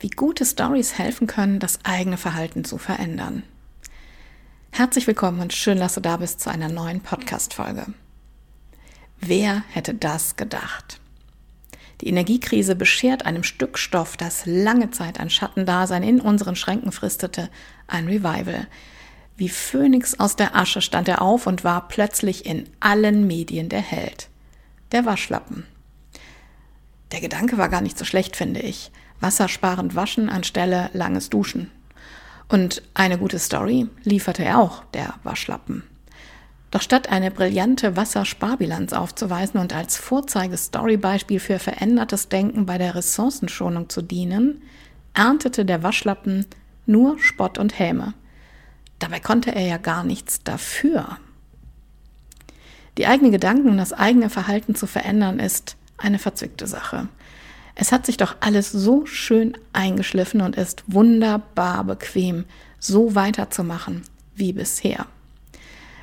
Wie gute Stories helfen können, das eigene Verhalten zu verändern. Herzlich willkommen und schön, dass du da bist zu einer neuen Podcast-Folge. Wer hätte das gedacht? Die Energiekrise beschert einem Stück Stoff, das lange Zeit ein Schattendasein in unseren Schränken fristete, ein Revival. Wie Phönix aus der Asche stand er auf und war plötzlich in allen Medien der Held. Der Waschlappen. Der Gedanke war gar nicht so schlecht, finde ich. Wassersparend waschen anstelle langes Duschen. Und eine gute Story lieferte er auch, der Waschlappen. Doch statt eine brillante Wassersparbilanz aufzuweisen und als Vorzeige-Story-Beispiel für verändertes Denken bei der Ressourcenschonung zu dienen, erntete der Waschlappen nur Spott und Häme. Dabei konnte er ja gar nichts dafür. Die eigenen Gedanken und das eigene Verhalten zu verändern ist eine verzwickte Sache. Es hat sich doch alles so schön eingeschliffen und ist wunderbar bequem, so weiterzumachen wie bisher.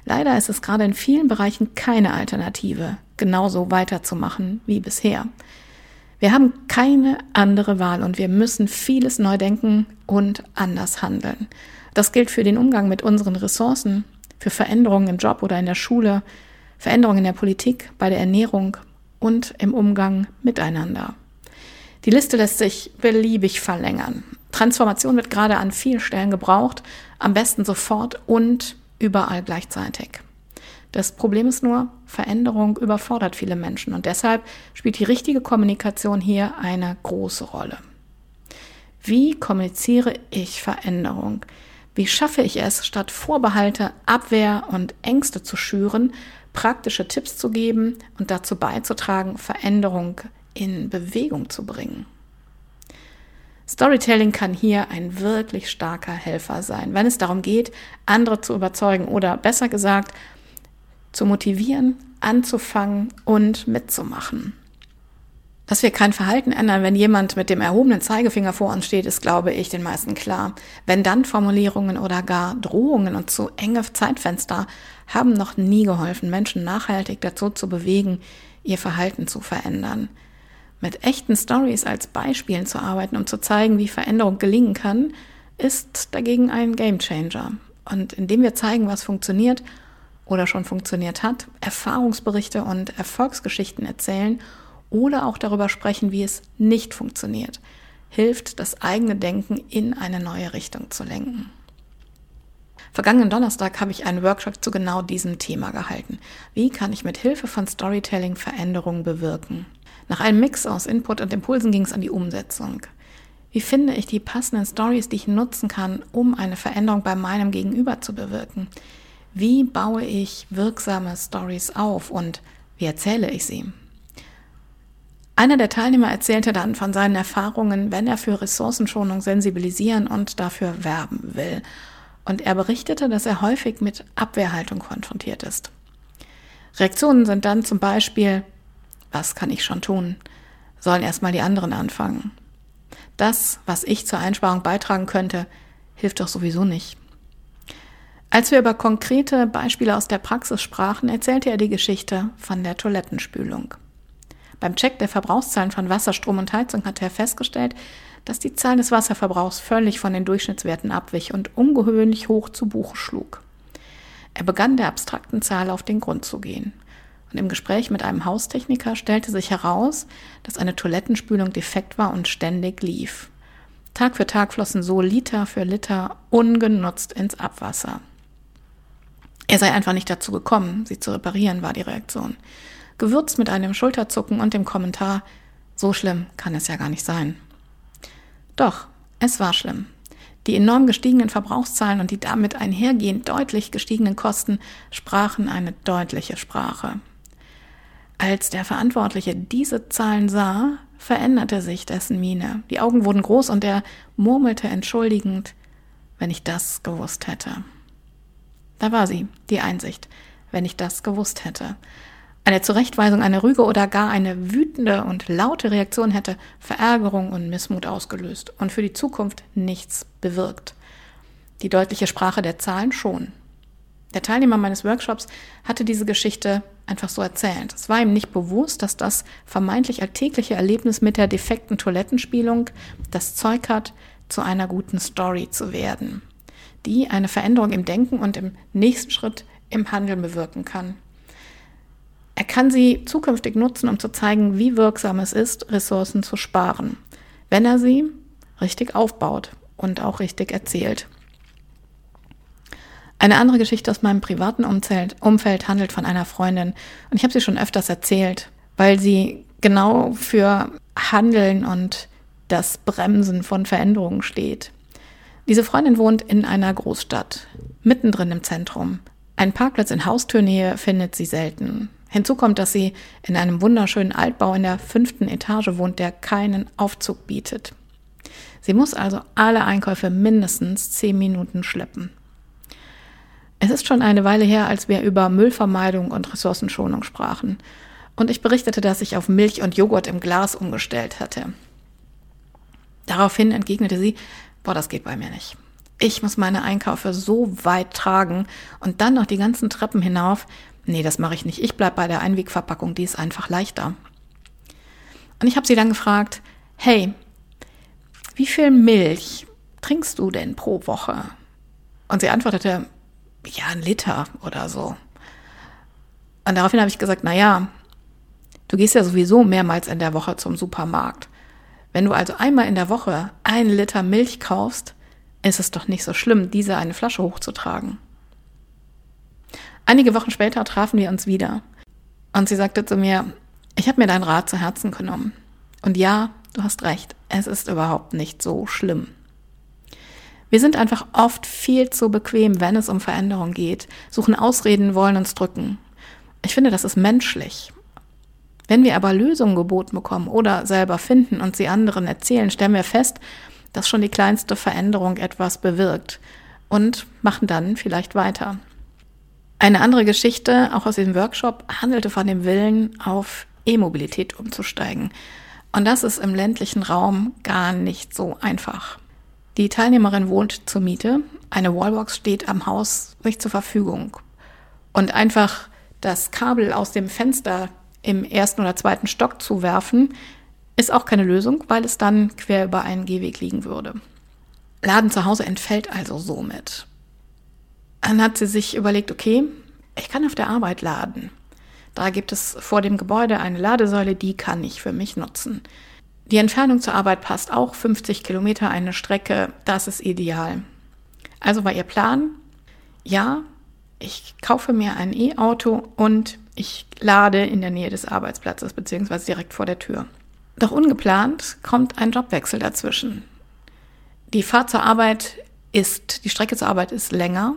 Leider ist es gerade in vielen Bereichen keine Alternative, genauso weiterzumachen wie bisher. Wir haben keine andere Wahl und wir müssen vieles neu denken und anders handeln. Das gilt für den Umgang mit unseren Ressourcen, für Veränderungen im Job oder in der Schule, Veränderungen in der Politik, bei der Ernährung, und im Umgang miteinander. Die Liste lässt sich beliebig verlängern. Transformation wird gerade an vielen Stellen gebraucht, am besten sofort und überall gleichzeitig. Das Problem ist nur, Veränderung überfordert viele Menschen und deshalb spielt die richtige Kommunikation hier eine große Rolle. Wie kommuniziere ich Veränderung? Wie schaffe ich es, statt Vorbehalte, Abwehr und Ängste zu schüren, praktische Tipps zu geben und dazu beizutragen, Veränderung in Bewegung zu bringen. Storytelling kann hier ein wirklich starker Helfer sein, wenn es darum geht, andere zu überzeugen oder besser gesagt, zu motivieren, anzufangen und mitzumachen. Dass wir kein Verhalten ändern, wenn jemand mit dem erhobenen Zeigefinger vor uns steht, ist, glaube ich, den meisten klar. Wenn dann Formulierungen oder gar Drohungen und zu enge Zeitfenster haben noch nie geholfen, Menschen nachhaltig dazu zu bewegen, ihr Verhalten zu verändern. Mit echten Stories als Beispielen zu arbeiten, um zu zeigen, wie Veränderung gelingen kann, ist dagegen ein Gamechanger. Und indem wir zeigen, was funktioniert oder schon funktioniert hat, Erfahrungsberichte und Erfolgsgeschichten erzählen oder auch darüber sprechen, wie es nicht funktioniert, hilft, das eigene Denken in eine neue Richtung zu lenken. Vergangenen Donnerstag habe ich einen Workshop zu genau diesem Thema gehalten. Wie kann ich mit Hilfe von Storytelling Veränderungen bewirken? Nach einem Mix aus Input und Impulsen ging es an die Umsetzung. Wie finde ich die passenden Stories, die ich nutzen kann, um eine Veränderung bei meinem Gegenüber zu bewirken? Wie baue ich wirksame Stories auf und wie erzähle ich sie? Einer der Teilnehmer erzählte dann von seinen Erfahrungen, wenn er für Ressourcenschonung sensibilisieren und dafür werben will. Und er berichtete, dass er häufig mit Abwehrhaltung konfrontiert ist. Reaktionen sind dann zum Beispiel, was kann ich schon tun? Sollen erstmal die anderen anfangen. Das, was ich zur Einsparung beitragen könnte, hilft doch sowieso nicht. Als wir über konkrete Beispiele aus der Praxis sprachen, erzählte er die Geschichte von der Toilettenspülung. Beim Check der Verbrauchszahlen von Wasser, Strom und Heizung hatte er festgestellt, dass die Zahl des Wasserverbrauchs völlig von den Durchschnittswerten abwich und ungewöhnlich hoch zu Buche schlug. Er begann der abstrakten Zahl auf den Grund zu gehen. Und im Gespräch mit einem Haustechniker stellte sich heraus, dass eine Toilettenspülung defekt war und ständig lief. Tag für Tag flossen so Liter für Liter ungenutzt ins Abwasser. Er sei einfach nicht dazu gekommen, sie zu reparieren, war die Reaktion. Gewürzt mit einem Schulterzucken und dem Kommentar, so schlimm kann es ja gar nicht sein. Doch, es war schlimm. Die enorm gestiegenen Verbrauchszahlen und die damit einhergehend deutlich gestiegenen Kosten sprachen eine deutliche Sprache. Als der Verantwortliche diese Zahlen sah, veränderte sich dessen Miene. Die Augen wurden groß und er murmelte entschuldigend, wenn ich das gewusst hätte. Da war sie, die Einsicht, wenn ich das gewusst hätte. Eine Zurechtweisung, eine Rüge oder gar eine wütende und laute Reaktion hätte Verärgerung und Missmut ausgelöst und für die Zukunft nichts bewirkt. Die deutliche Sprache der Zahlen schon. Der Teilnehmer meines Workshops hatte diese Geschichte einfach so erzählt. Es war ihm nicht bewusst, dass das vermeintlich alltägliche Erlebnis mit der defekten Toilettenspielung das Zeug hat, zu einer guten Story zu werden, die eine Veränderung im Denken und im nächsten Schritt im Handeln bewirken kann. Er kann sie zukünftig nutzen, um zu zeigen, wie wirksam es ist, Ressourcen zu sparen, wenn er sie richtig aufbaut und auch richtig erzählt. Eine andere Geschichte aus meinem privaten Umfeld, Umfeld handelt von einer Freundin und ich habe sie schon öfters erzählt, weil sie genau für Handeln und das Bremsen von Veränderungen steht. Diese Freundin wohnt in einer Großstadt, mittendrin im Zentrum. Ein Parkplatz in Haustürnähe findet sie selten. Hinzu kommt, dass sie in einem wunderschönen Altbau in der fünften Etage wohnt, der keinen Aufzug bietet. Sie muss also alle Einkäufe mindestens zehn Minuten schleppen. Es ist schon eine Weile her, als wir über Müllvermeidung und Ressourcenschonung sprachen. Und ich berichtete, dass ich auf Milch und Joghurt im Glas umgestellt hatte. Daraufhin entgegnete sie, boah, das geht bei mir nicht. Ich muss meine Einkäufe so weit tragen und dann noch die ganzen Treppen hinauf. Nee, das mache ich nicht. Ich bleibe bei der Einwegverpackung, die ist einfach leichter. Und ich habe sie dann gefragt, hey, wie viel Milch trinkst du denn pro Woche? Und sie antwortete, ja, ein Liter oder so. Und daraufhin habe ich gesagt, na ja, du gehst ja sowieso mehrmals in der Woche zum Supermarkt. Wenn du also einmal in der Woche einen Liter Milch kaufst, ist es doch nicht so schlimm, diese eine Flasche hochzutragen. Einige Wochen später trafen wir uns wieder. Und sie sagte zu mir, ich habe mir deinen Rat zu Herzen genommen. Und ja, du hast recht, es ist überhaupt nicht so schlimm. Wir sind einfach oft viel zu bequem, wenn es um Veränderung geht, suchen Ausreden, wollen uns drücken. Ich finde, das ist menschlich. Wenn wir aber Lösungen geboten bekommen oder selber finden und sie anderen erzählen, stellen wir fest, dass schon die kleinste Veränderung etwas bewirkt und machen dann vielleicht weiter. Eine andere Geschichte, auch aus dem Workshop, handelte von dem Willen, auf E-Mobilität umzusteigen. Und das ist im ländlichen Raum gar nicht so einfach. Die Teilnehmerin wohnt zur Miete. Eine Wallbox steht am Haus nicht zur Verfügung. Und einfach das Kabel aus dem Fenster im ersten oder zweiten Stock zu werfen, ist auch keine Lösung, weil es dann quer über einen Gehweg liegen würde. Laden zu Hause entfällt also somit. Dann hat sie sich überlegt, okay, ich kann auf der Arbeit laden. Da gibt es vor dem Gebäude eine Ladesäule, die kann ich für mich nutzen. Die Entfernung zur Arbeit passt auch 50 Kilometer eine Strecke, das ist ideal. Also war ihr Plan, ja, ich kaufe mir ein E-Auto und ich lade in der Nähe des Arbeitsplatzes beziehungsweise direkt vor der Tür. Doch ungeplant kommt ein Jobwechsel dazwischen. Die Fahrt zur Arbeit ist, die Strecke zur Arbeit ist länger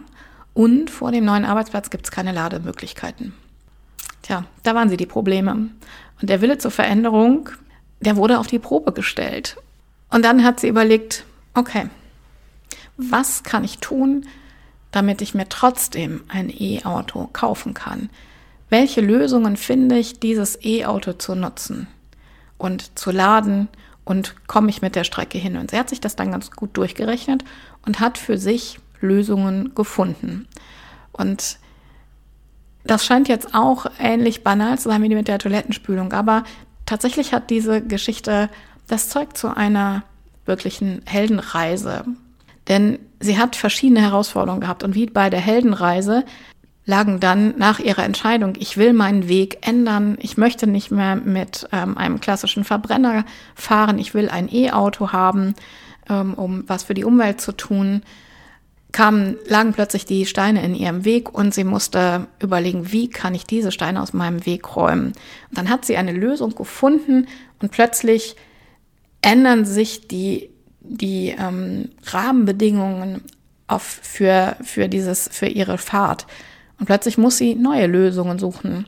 und vor dem neuen Arbeitsplatz gibt es keine Lademöglichkeiten. Tja, da waren sie die Probleme. Und der Wille zur Veränderung der wurde auf die Probe gestellt. Und dann hat sie überlegt, okay, was kann ich tun, damit ich mir trotzdem ein E-Auto kaufen kann? Welche Lösungen finde ich, dieses E-Auto zu nutzen und zu laden und komme ich mit der Strecke hin? Und sie hat sich das dann ganz gut durchgerechnet und hat für sich Lösungen gefunden. Und das scheint jetzt auch ähnlich banal zu sein wie mit der Toilettenspülung, aber tatsächlich hat diese Geschichte das Zeug zu einer wirklichen Heldenreise. Denn sie hat verschiedene Herausforderungen gehabt und wie bei der Heldenreise lagen dann nach ihrer Entscheidung, ich will meinen Weg ändern, ich möchte nicht mehr mit ähm, einem klassischen Verbrenner fahren, ich will ein E-Auto haben, ähm, um was für die Umwelt zu tun, kamen, lagen plötzlich die Steine in ihrem Weg und sie musste überlegen, wie kann ich diese Steine aus meinem Weg räumen. Und dann hat sie eine Lösung gefunden und plötzlich ändern sich die, die ähm, Rahmenbedingungen auf, für, für, dieses, für ihre Fahrt. Und plötzlich muss sie neue Lösungen suchen.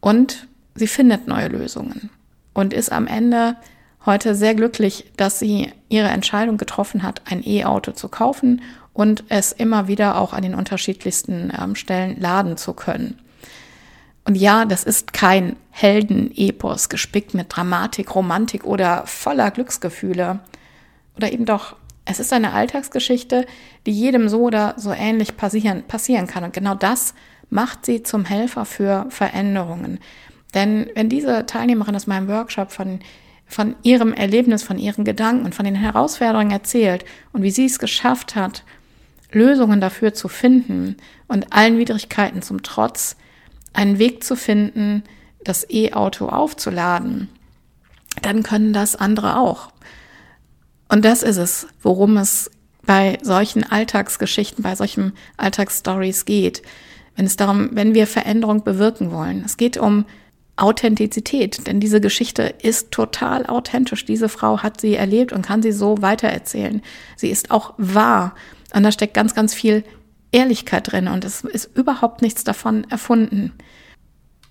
Und sie findet neue Lösungen und ist am Ende heute sehr glücklich, dass sie ihre Entscheidung getroffen hat, ein E-Auto zu kaufen und es immer wieder auch an den unterschiedlichsten ähm, Stellen laden zu können. Und ja, das ist kein Heldenepos gespickt mit Dramatik, Romantik oder voller Glücksgefühle. Oder eben doch, es ist eine Alltagsgeschichte, die jedem so oder so ähnlich passieren, passieren kann. Und genau das macht sie zum Helfer für Veränderungen. Denn wenn diese Teilnehmerin aus meinem Workshop von von ihrem Erlebnis, von ihren Gedanken und von den Herausforderungen erzählt und wie sie es geschafft hat, Lösungen dafür zu finden und allen Widrigkeiten zum Trotz einen Weg zu finden, das E-Auto aufzuladen, dann können das andere auch. Und das ist es, worum es bei solchen Alltagsgeschichten, bei solchen Alltagsstories geht. Wenn es darum, wenn wir Veränderung bewirken wollen. Es geht um Authentizität, denn diese Geschichte ist total authentisch. Diese Frau hat sie erlebt und kann sie so weitererzählen. Sie ist auch wahr. Und da steckt ganz, ganz viel Ehrlichkeit drin und es ist überhaupt nichts davon erfunden.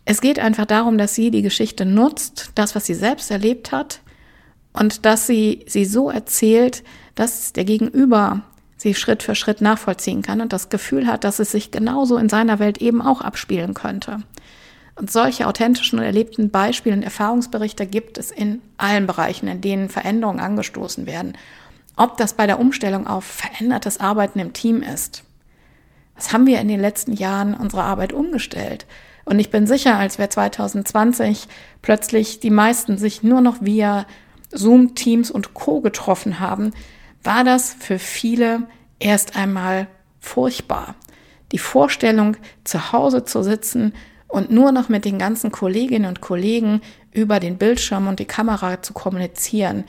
Es geht einfach darum, dass sie die Geschichte nutzt, das, was sie selbst erlebt hat und dass sie sie so erzählt, dass der Gegenüber sie Schritt für Schritt nachvollziehen kann und das Gefühl hat, dass es sich genauso in seiner Welt eben auch abspielen könnte. Und solche authentischen und erlebten Beispiele und Erfahrungsberichte gibt es in allen Bereichen, in denen Veränderungen angestoßen werden ob das bei der Umstellung auf verändertes Arbeiten im Team ist. Was haben wir in den letzten Jahren unsere Arbeit umgestellt? Und ich bin sicher, als wir 2020 plötzlich die meisten sich nur noch via Zoom, Teams und Co getroffen haben, war das für viele erst einmal furchtbar. Die Vorstellung, zu Hause zu sitzen und nur noch mit den ganzen Kolleginnen und Kollegen über den Bildschirm und die Kamera zu kommunizieren,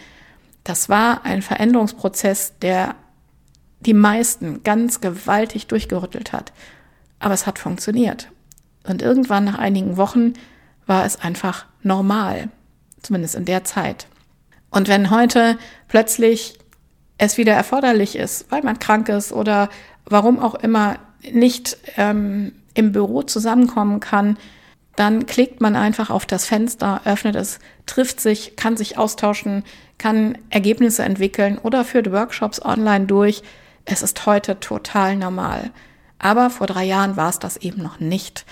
das war ein Veränderungsprozess, der die meisten ganz gewaltig durchgerüttelt hat. Aber es hat funktioniert. Und irgendwann nach einigen Wochen war es einfach normal, zumindest in der Zeit. Und wenn heute plötzlich es wieder erforderlich ist, weil man krank ist oder warum auch immer nicht ähm, im Büro zusammenkommen kann, dann klickt man einfach auf das Fenster, öffnet es, trifft sich, kann sich austauschen, kann Ergebnisse entwickeln oder führt Workshops online durch. Es ist heute total normal. Aber vor drei Jahren war es das eben noch nicht.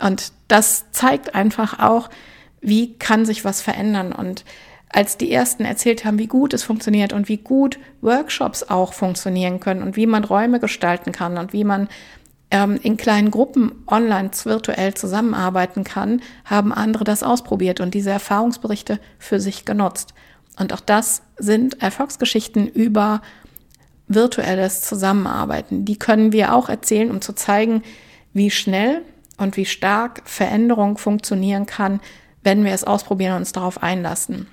Und das zeigt einfach auch, wie kann sich was verändern. Und als die ersten erzählt haben, wie gut es funktioniert und wie gut Workshops auch funktionieren können und wie man Räume gestalten kann und wie man ähm, in kleinen Gruppen online virtuell zusammenarbeiten kann, haben andere das ausprobiert und diese Erfahrungsberichte für sich genutzt. Und auch das sind Erfolgsgeschichten über virtuelles Zusammenarbeiten. Die können wir auch erzählen, um zu zeigen, wie schnell und wie stark Veränderung funktionieren kann, wenn wir es ausprobieren und uns darauf einlassen.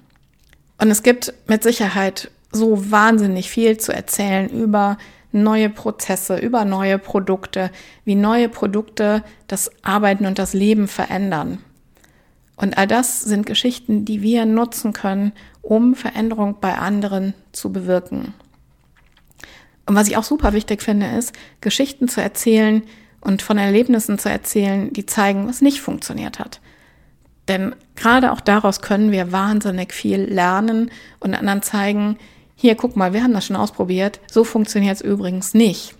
Und es gibt mit Sicherheit so wahnsinnig viel zu erzählen über neue Prozesse, über neue Produkte, wie neue Produkte das Arbeiten und das Leben verändern. Und all das sind Geschichten, die wir nutzen können, um Veränderung bei anderen zu bewirken. Und was ich auch super wichtig finde, ist, Geschichten zu erzählen und von Erlebnissen zu erzählen, die zeigen, was nicht funktioniert hat. Denn gerade auch daraus können wir wahnsinnig viel lernen und anderen zeigen, hier, guck mal, wir haben das schon ausprobiert. So funktioniert es übrigens nicht.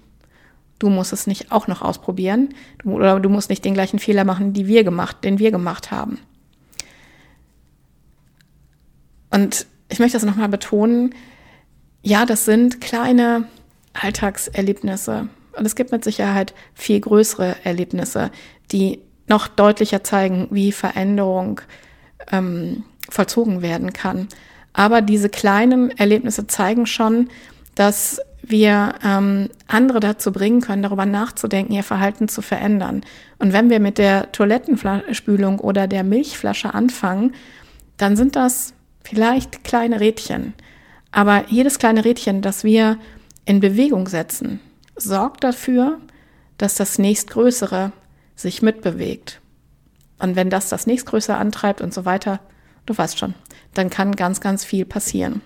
Du musst es nicht auch noch ausprobieren. Du, oder du musst nicht den gleichen Fehler machen, die wir gemacht, den wir gemacht haben. Und ich möchte das nochmal betonen. Ja, das sind kleine Alltagserlebnisse. Und es gibt mit Sicherheit viel größere Erlebnisse, die noch deutlicher zeigen, wie Veränderung ähm, vollzogen werden kann. Aber diese kleinen Erlebnisse zeigen schon, dass wir ähm, andere dazu bringen können, darüber nachzudenken, ihr Verhalten zu verändern. Und wenn wir mit der Toilettenspülung oder der Milchflasche anfangen, dann sind das vielleicht kleine Rädchen. Aber jedes kleine Rädchen, das wir in Bewegung setzen, sorgt dafür, dass das nächstgrößere sich mitbewegt. Und wenn das das nächstgrößere antreibt und so weiter, du weißt schon, dann kann ganz, ganz viel passieren.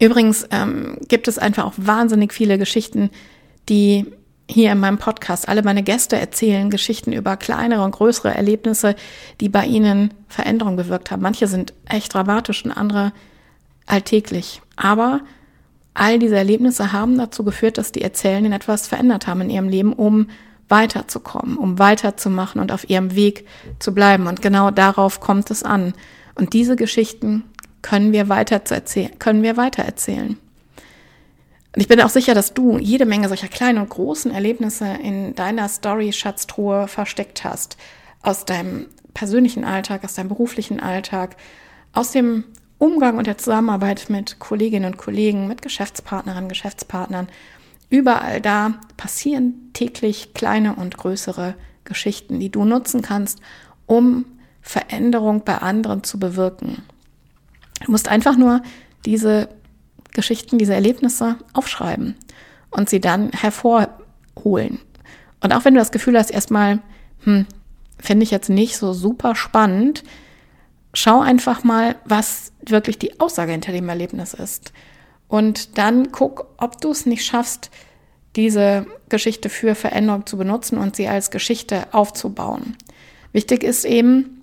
Übrigens ähm, gibt es einfach auch wahnsinnig viele Geschichten, die hier in meinem Podcast, alle meine Gäste erzählen Geschichten über kleinere und größere Erlebnisse, die bei ihnen Veränderung bewirkt haben. Manche sind echt dramatisch und andere alltäglich. Aber all diese Erlebnisse haben dazu geführt, dass die Erzählenden etwas verändert haben in ihrem Leben, um weiterzukommen, um weiterzumachen und auf ihrem Weg zu bleiben. Und genau darauf kommt es an. Und diese Geschichten können wir weiter erzählen, können wir weiter erzählen. Und ich bin auch sicher, dass du jede Menge solcher kleinen und großen Erlebnisse in deiner Story-Schatztruhe versteckt hast. Aus deinem persönlichen Alltag, aus deinem beruflichen Alltag, aus dem Umgang und der Zusammenarbeit mit Kolleginnen und Kollegen, mit Geschäftspartnerinnen, Geschäftspartnern. Überall da passieren täglich kleine und größere Geschichten, die du nutzen kannst, um Veränderung bei anderen zu bewirken. Du musst einfach nur diese Geschichten, diese Erlebnisse aufschreiben und sie dann hervorholen. Und auch wenn du das Gefühl hast, erstmal, hm, finde ich jetzt nicht so super spannend, schau einfach mal, was wirklich die Aussage hinter dem Erlebnis ist. Und dann guck, ob du es nicht schaffst, diese Geschichte für Veränderung zu benutzen und sie als Geschichte aufzubauen. Wichtig ist eben,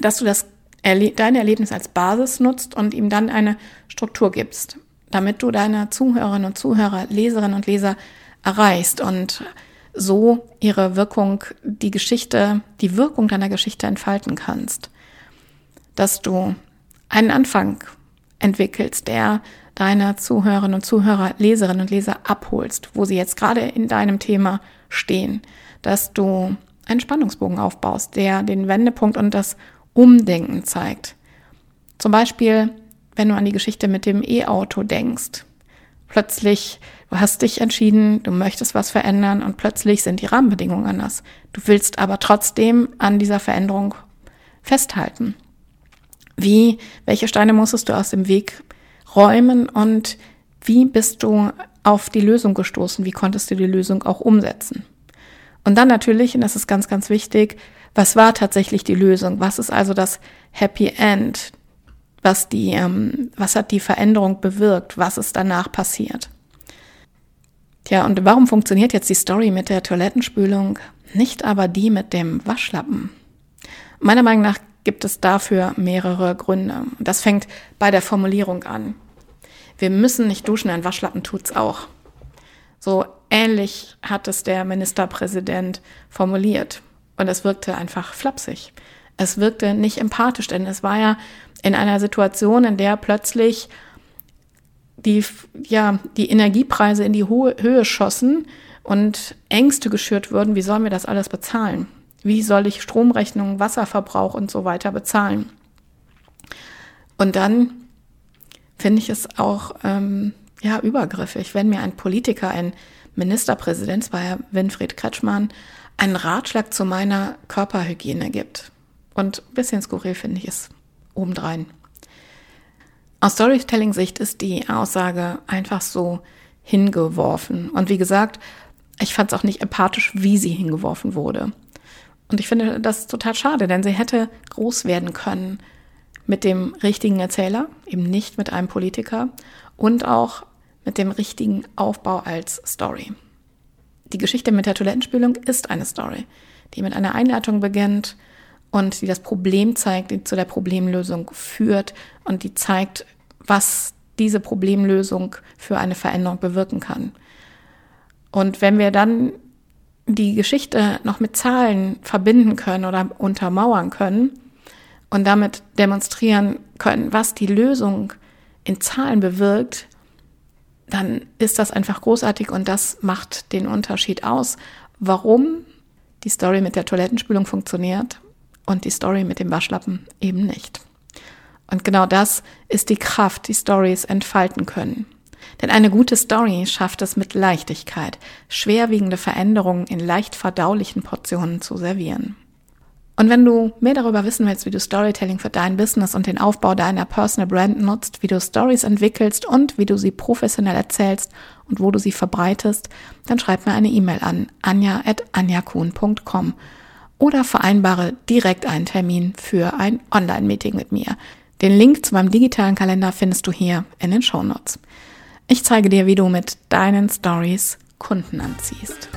dass du das Erle dein Erlebnis als Basis nutzt und ihm dann eine Struktur gibst, damit du deine Zuhörerinnen und Zuhörer, Leserinnen und Leser erreichst und so ihre Wirkung, die Geschichte, die Wirkung deiner Geschichte entfalten kannst dass du einen Anfang entwickelst, der deine Zuhörerinnen und Zuhörer, Leserinnen und Leser abholst, wo sie jetzt gerade in deinem Thema stehen, dass du einen Spannungsbogen aufbaust, der den Wendepunkt und das Umdenken zeigt. Zum Beispiel, wenn du an die Geschichte mit dem E-Auto denkst. Plötzlich, du hast dich entschieden, du möchtest was verändern und plötzlich sind die Rahmenbedingungen anders. Du willst aber trotzdem an dieser Veränderung festhalten. Wie, welche Steine musstest du aus dem Weg räumen und wie bist du auf die Lösung gestoßen? Wie konntest du die Lösung auch umsetzen? Und dann natürlich, und das ist ganz, ganz wichtig, was war tatsächlich die Lösung? Was ist also das Happy End? Was die, ähm, was hat die Veränderung bewirkt? Was ist danach passiert? Tja, und warum funktioniert jetzt die Story mit der Toilettenspülung, nicht aber die mit dem Waschlappen? Meiner Meinung nach gibt es dafür mehrere Gründe. Das fängt bei der Formulierung an. Wir müssen nicht duschen, ein Waschlappen tut's auch. So ähnlich hat es der Ministerpräsident formuliert. Und es wirkte einfach flapsig. Es wirkte nicht empathisch, denn es war ja in einer Situation, in der plötzlich die, ja, die Energiepreise in die Höhe schossen und Ängste geschürt wurden, wie sollen wir das alles bezahlen? Wie soll ich Stromrechnungen, Wasserverbrauch und so weiter bezahlen? Und dann finde ich es auch ähm, ja übergriffig, wenn mir ein Politiker, ein Ministerpräsident, es war ja Winfried Kretschmann, einen Ratschlag zu meiner Körperhygiene gibt. Und ein bisschen skurril finde ich es obendrein. Aus Storytelling-Sicht ist die Aussage einfach so hingeworfen. Und wie gesagt, ich fand es auch nicht empathisch, wie sie hingeworfen wurde. Und ich finde das total schade, denn sie hätte groß werden können mit dem richtigen Erzähler, eben nicht mit einem Politiker und auch mit dem richtigen Aufbau als Story. Die Geschichte mit der Toilettenspülung ist eine Story, die mit einer Einleitung beginnt und die das Problem zeigt, die zu der Problemlösung führt und die zeigt, was diese Problemlösung für eine Veränderung bewirken kann. Und wenn wir dann die Geschichte noch mit Zahlen verbinden können oder untermauern können und damit demonstrieren können, was die Lösung in Zahlen bewirkt, dann ist das einfach großartig und das macht den Unterschied aus, warum die Story mit der Toilettenspülung funktioniert und die Story mit dem Waschlappen eben nicht. Und genau das ist die Kraft, die Stories entfalten können. Denn eine gute Story schafft es mit Leichtigkeit, schwerwiegende Veränderungen in leicht verdaulichen Portionen zu servieren. Und wenn du mehr darüber wissen willst, wie du Storytelling für dein Business und den Aufbau deiner Personal Brand nutzt, wie du Stories entwickelst und wie du sie professionell erzählst und wo du sie verbreitest, dann schreib mir eine E-Mail an anja.anjakuhn.com oder vereinbare direkt einen Termin für ein Online-Meeting mit mir. Den Link zu meinem digitalen Kalender findest du hier in den Show Notes. Ich zeige dir, wie du mit deinen Stories Kunden anziehst.